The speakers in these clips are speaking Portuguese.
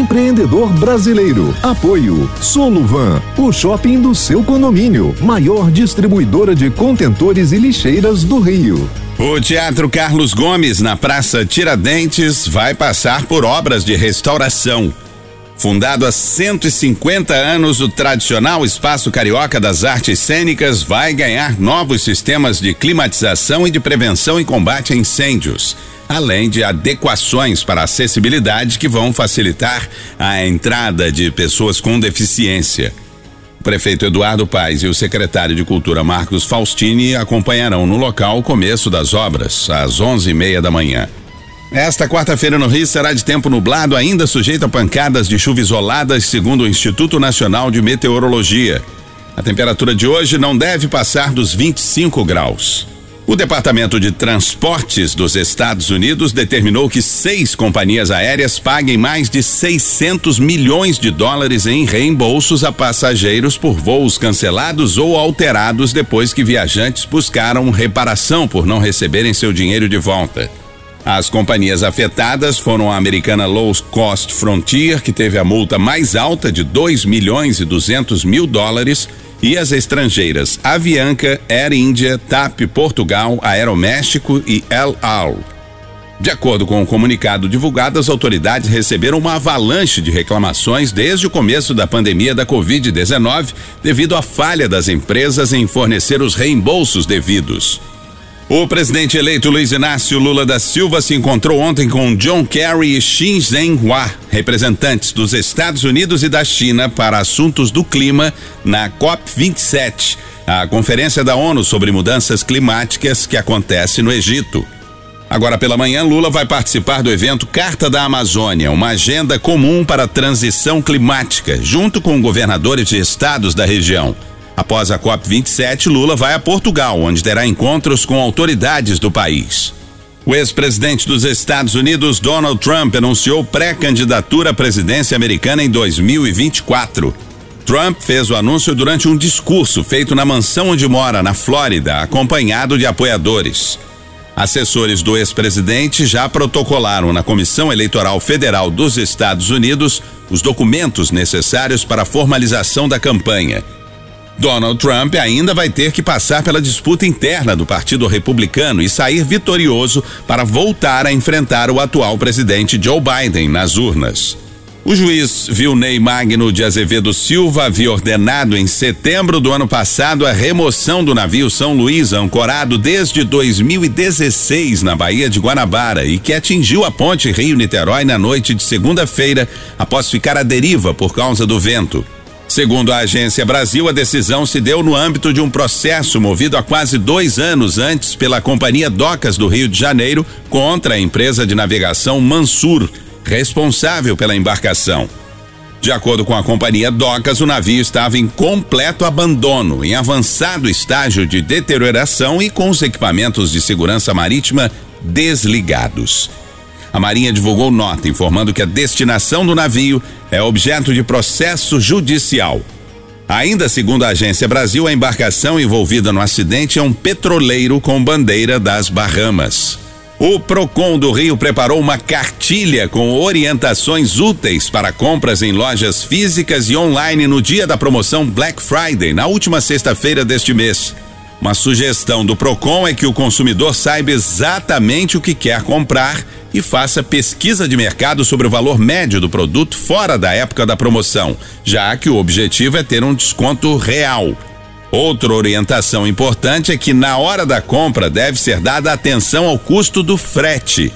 empreendedor brasileiro. Apoio Soluvan, o shopping do seu condomínio, maior distribuidora de contentores e lixeiras do Rio. O Teatro Carlos Gomes, na Praça Tiradentes, vai passar por obras de restauração. Fundado há 150 anos, o tradicional Espaço Carioca das Artes Cênicas vai ganhar novos sistemas de climatização e de prevenção e combate a incêndios além de adequações para acessibilidade que vão facilitar a entrada de pessoas com deficiência. O prefeito Eduardo Paes e o secretário de Cultura Marcos Faustini acompanharão no local o começo das obras, às onze e meia da manhã. Esta quarta-feira no Rio será de tempo nublado, ainda sujeito a pancadas de chuva isoladas, segundo o Instituto Nacional de Meteorologia. A temperatura de hoje não deve passar dos 25 graus. O Departamento de Transportes dos Estados Unidos determinou que seis companhias aéreas paguem mais de 600 milhões de dólares em reembolsos a passageiros por voos cancelados ou alterados depois que viajantes buscaram reparação por não receberem seu dinheiro de volta. As companhias afetadas foram a americana Low Cost Frontier, que teve a multa mais alta de 2 milhões e 200 mil dólares, e as estrangeiras Avianca, Air India, TAP Portugal, Aeroméxico e El Al. De acordo com o comunicado divulgado, as autoridades receberam uma avalanche de reclamações desde o começo da pandemia da Covid-19 devido à falha das empresas em fornecer os reembolsos devidos. O presidente eleito Luiz Inácio Lula da Silva se encontrou ontem com John Kerry e Xin Zhenhua, representantes dos Estados Unidos e da China para assuntos do clima na COP27, a conferência da ONU sobre mudanças climáticas que acontece no Egito. Agora pela manhã, Lula vai participar do evento Carta da Amazônia, uma agenda comum para a transição climática, junto com governadores de estados da região. Após a COP27, Lula vai a Portugal, onde terá encontros com autoridades do país. O ex-presidente dos Estados Unidos, Donald Trump, anunciou pré-candidatura à presidência americana em 2024. Trump fez o anúncio durante um discurso feito na mansão onde mora, na Flórida, acompanhado de apoiadores. Assessores do ex-presidente já protocolaram na Comissão Eleitoral Federal dos Estados Unidos os documentos necessários para a formalização da campanha Donald Trump ainda vai ter que passar pela disputa interna do Partido Republicano e sair vitorioso para voltar a enfrentar o atual presidente Joe Biden nas urnas. O juiz Vilney Magno de Azevedo Silva havia ordenado em setembro do ano passado a remoção do navio São Luís, ancorado desde 2016 na Baía de Guanabara e que atingiu a ponte Rio-Niterói na noite de segunda-feira após ficar à deriva por causa do vento. Segundo a Agência Brasil, a decisão se deu no âmbito de um processo movido há quase dois anos antes pela Companhia Docas do Rio de Janeiro contra a empresa de navegação Mansur, responsável pela embarcação. De acordo com a companhia Docas, o navio estava em completo abandono, em avançado estágio de deterioração e com os equipamentos de segurança marítima desligados. A Marinha divulgou nota informando que a destinação do navio é objeto de processo judicial. Ainda segundo a Agência Brasil, a embarcação envolvida no acidente é um petroleiro com bandeira das Bahamas. O Procon do Rio preparou uma cartilha com orientações úteis para compras em lojas físicas e online no dia da promoção Black Friday, na última sexta-feira deste mês. Uma sugestão do Procon é que o consumidor saiba exatamente o que quer comprar e faça pesquisa de mercado sobre o valor médio do produto fora da época da promoção, já que o objetivo é ter um desconto real. Outra orientação importante é que na hora da compra deve ser dada atenção ao custo do frete.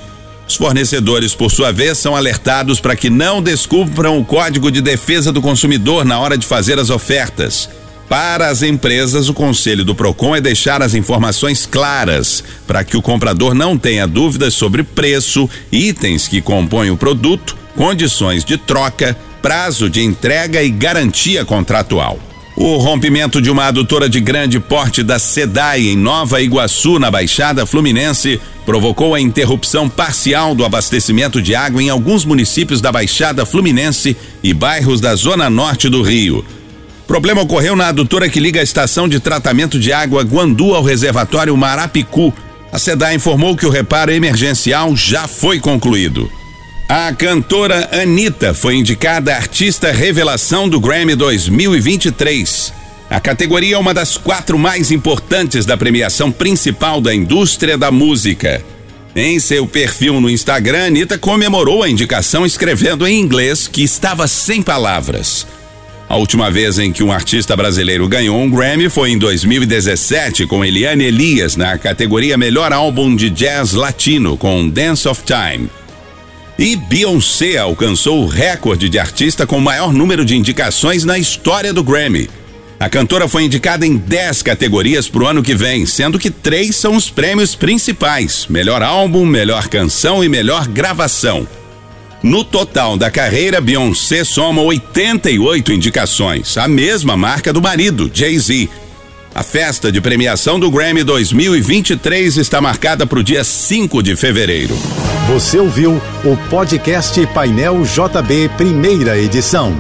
Os fornecedores, por sua vez, são alertados para que não descubram o Código de Defesa do Consumidor na hora de fazer as ofertas. Para as empresas, o conselho do Procon é deixar as informações claras para que o comprador não tenha dúvidas sobre preço, itens que compõem o produto, condições de troca, prazo de entrega e garantia contratual. O rompimento de uma adutora de grande porte da SEDAI em Nova Iguaçu, na Baixada Fluminense, provocou a interrupção parcial do abastecimento de água em alguns municípios da Baixada Fluminense e bairros da zona norte do Rio. Problema ocorreu na adutora que liga a estação de tratamento de água Guandu ao reservatório Marapicu. A SEDAI informou que o reparo emergencial já foi concluído. A cantora Anitta foi indicada artista revelação do Grammy 2023. A categoria é uma das quatro mais importantes da premiação principal da indústria da música. Em seu perfil no Instagram, Anitta comemorou a indicação escrevendo em inglês que estava sem palavras. A última vez em que um artista brasileiro ganhou um Grammy foi em 2017 com Eliane Elias na categoria Melhor Álbum de Jazz Latino com Dance of Time. E Beyoncé alcançou o recorde de artista com maior número de indicações na história do Grammy. A cantora foi indicada em 10 categorias para o ano que vem, sendo que três são os prêmios principais: melhor álbum, melhor canção e melhor gravação. No total da carreira, Beyoncé soma 88 indicações, a mesma marca do marido, Jay-Z, a festa de premiação do Grammy 2023 está marcada para o dia 5 de fevereiro. Você ouviu o podcast Painel JB, primeira edição.